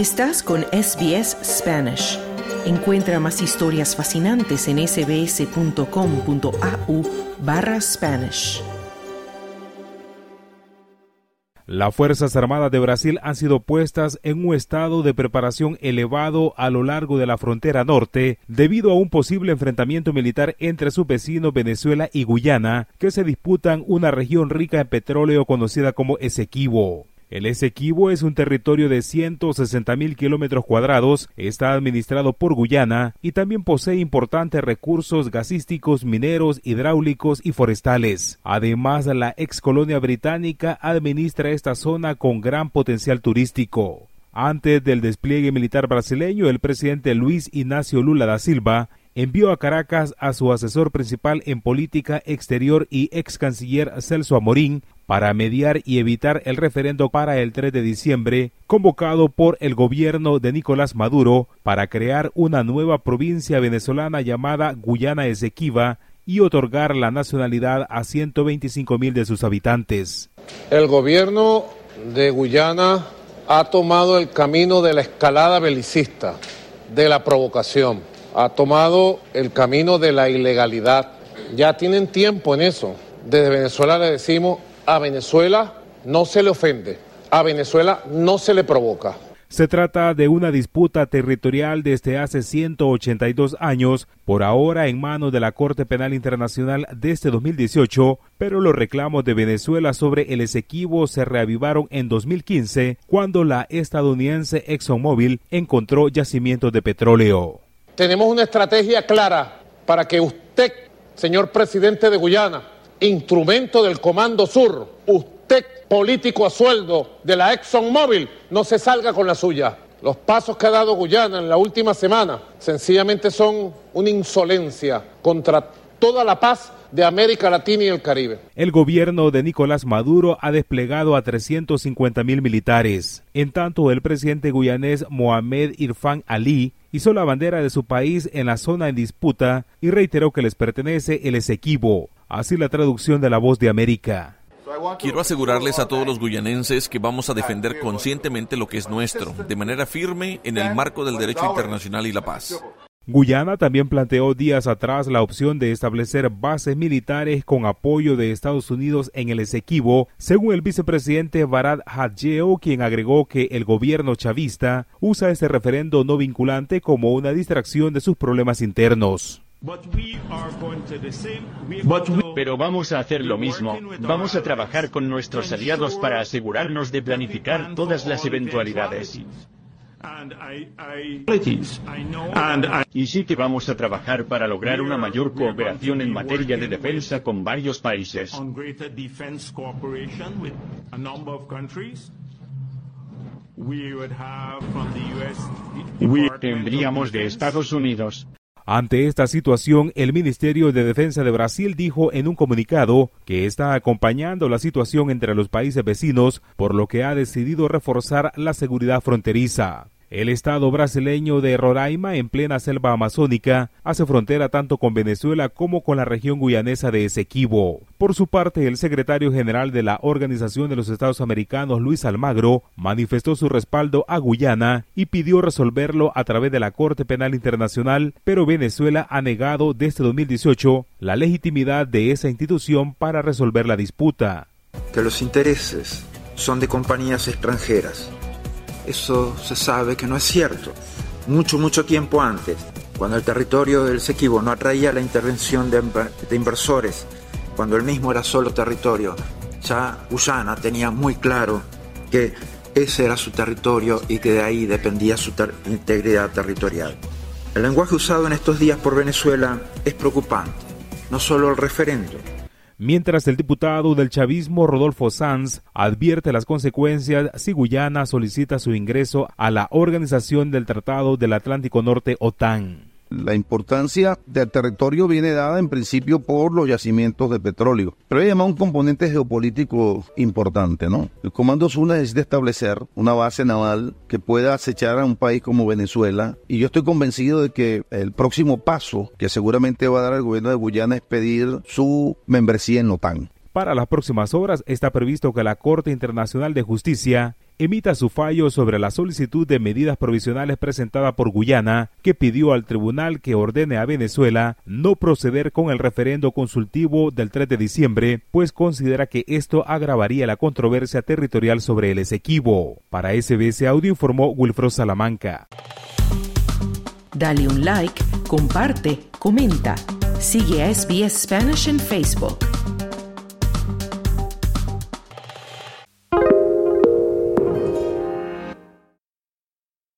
Estás con SBS Spanish. Encuentra más historias fascinantes en sbs.com.au barra Spanish. Las Fuerzas Armadas de Brasil han sido puestas en un estado de preparación elevado a lo largo de la frontera norte debido a un posible enfrentamiento militar entre su vecinos Venezuela y Guyana, que se disputan una región rica en petróleo conocida como Esequibo. El Esequibo es un territorio de 160 mil kilómetros cuadrados, está administrado por Guyana y también posee importantes recursos gasísticos, mineros, hidráulicos y forestales. Además, la ex colonia británica administra esta zona con gran potencial turístico. Antes del despliegue militar brasileño, el presidente Luis Ignacio Lula da Silva envió a Caracas a su asesor principal en política exterior y ex canciller Celso Amorín para mediar y evitar el referendo para el 3 de diciembre, convocado por el gobierno de Nicolás Maduro para crear una nueva provincia venezolana llamada Guyana Esequiba y otorgar la nacionalidad a 125 mil de sus habitantes. El gobierno de Guyana ha tomado el camino de la escalada belicista, de la provocación, ha tomado el camino de la ilegalidad. Ya tienen tiempo en eso. Desde Venezuela le decimos a Venezuela no se le ofende, a Venezuela no se le provoca. Se trata de una disputa territorial desde hace 182 años, por ahora en manos de la Corte Penal Internacional desde 2018, pero los reclamos de Venezuela sobre el Esequibo se reavivaron en 2015, cuando la estadounidense ExxonMobil encontró yacimientos de petróleo. Tenemos una estrategia clara para que usted, señor presidente de Guyana, instrumento del Comando Sur, usted, político a sueldo de la ExxonMobil, no se salga con la suya. Los pasos que ha dado Guyana en la última semana sencillamente son una insolencia contra toda la paz de América Latina y el Caribe. El gobierno de Nicolás Maduro ha desplegado a 350 mil militares. En tanto, el presidente guyanés Mohamed Irfan Ali hizo la bandera de su país en la zona en disputa y reiteró que les pertenece el Esequibo. Así la traducción de la voz de América. Quiero asegurarles a todos los guyanenses que vamos a defender conscientemente lo que es nuestro, de manera firme en el marco del derecho internacional y la paz. Guyana también planteó días atrás la opción de establecer bases militares con apoyo de Estados Unidos en el Esequibo, según el vicepresidente Barad Hadjeo, quien agregó que el gobierno chavista usa este referendo no vinculante como una distracción de sus problemas internos. Pero vamos a hacer lo mismo. Vamos a trabajar con nuestros aliados para asegurarnos de planificar todas las eventualidades. Y sí que vamos a trabajar para lograr una mayor cooperación en materia de defensa con varios países. Tendríamos de Estados Unidos, ante esta situación, el Ministerio de Defensa de Brasil dijo en un comunicado que está acompañando la situación entre los países vecinos, por lo que ha decidido reforzar la seguridad fronteriza. El estado brasileño de Roraima, en plena selva amazónica, hace frontera tanto con Venezuela como con la región guyanesa de Esequibo. Por su parte, el secretario general de la Organización de los Estados Americanos, Luis Almagro, manifestó su respaldo a Guyana y pidió resolverlo a través de la Corte Penal Internacional, pero Venezuela ha negado desde 2018 la legitimidad de esa institución para resolver la disputa. Que los intereses son de compañías extranjeras eso se sabe que no es cierto. Mucho, mucho tiempo antes, cuando el territorio del Sequibo no atraía la intervención de, inversores, cuando el mismo era solo territorio, ya Guyana tenía muy claro que ese era su territorio y que de ahí dependía su integridad territorial. El lenguaje usado en estos días por Venezuela es preocupante, no solo el referendo, mientras el diputado del chavismo Rodolfo Sanz advierte las consecuencias si Guyana solicita su ingreso a la Organización del Tratado del Atlántico Norte OTAN. La importancia del territorio viene dada en principio por los yacimientos de petróleo, pero hay además un componente geopolítico importante, ¿no? El Comando Sur necesita establecer una base naval que pueda acechar a un país como Venezuela y yo estoy convencido de que el próximo paso que seguramente va a dar el gobierno de Guyana es pedir su membresía en la OTAN. Para las próximas horas está previsto que la Corte Internacional de Justicia emita su fallo sobre la solicitud de medidas provisionales presentada por Guyana, que pidió al tribunal que ordene a Venezuela no proceder con el referendo consultivo del 3 de diciembre, pues considera que esto agravaría la controversia territorial sobre el Esequibo. Para SBS Audio informó Wilfro Salamanca. Dale un like, comparte, comenta. Sigue a SBS Spanish en Facebook.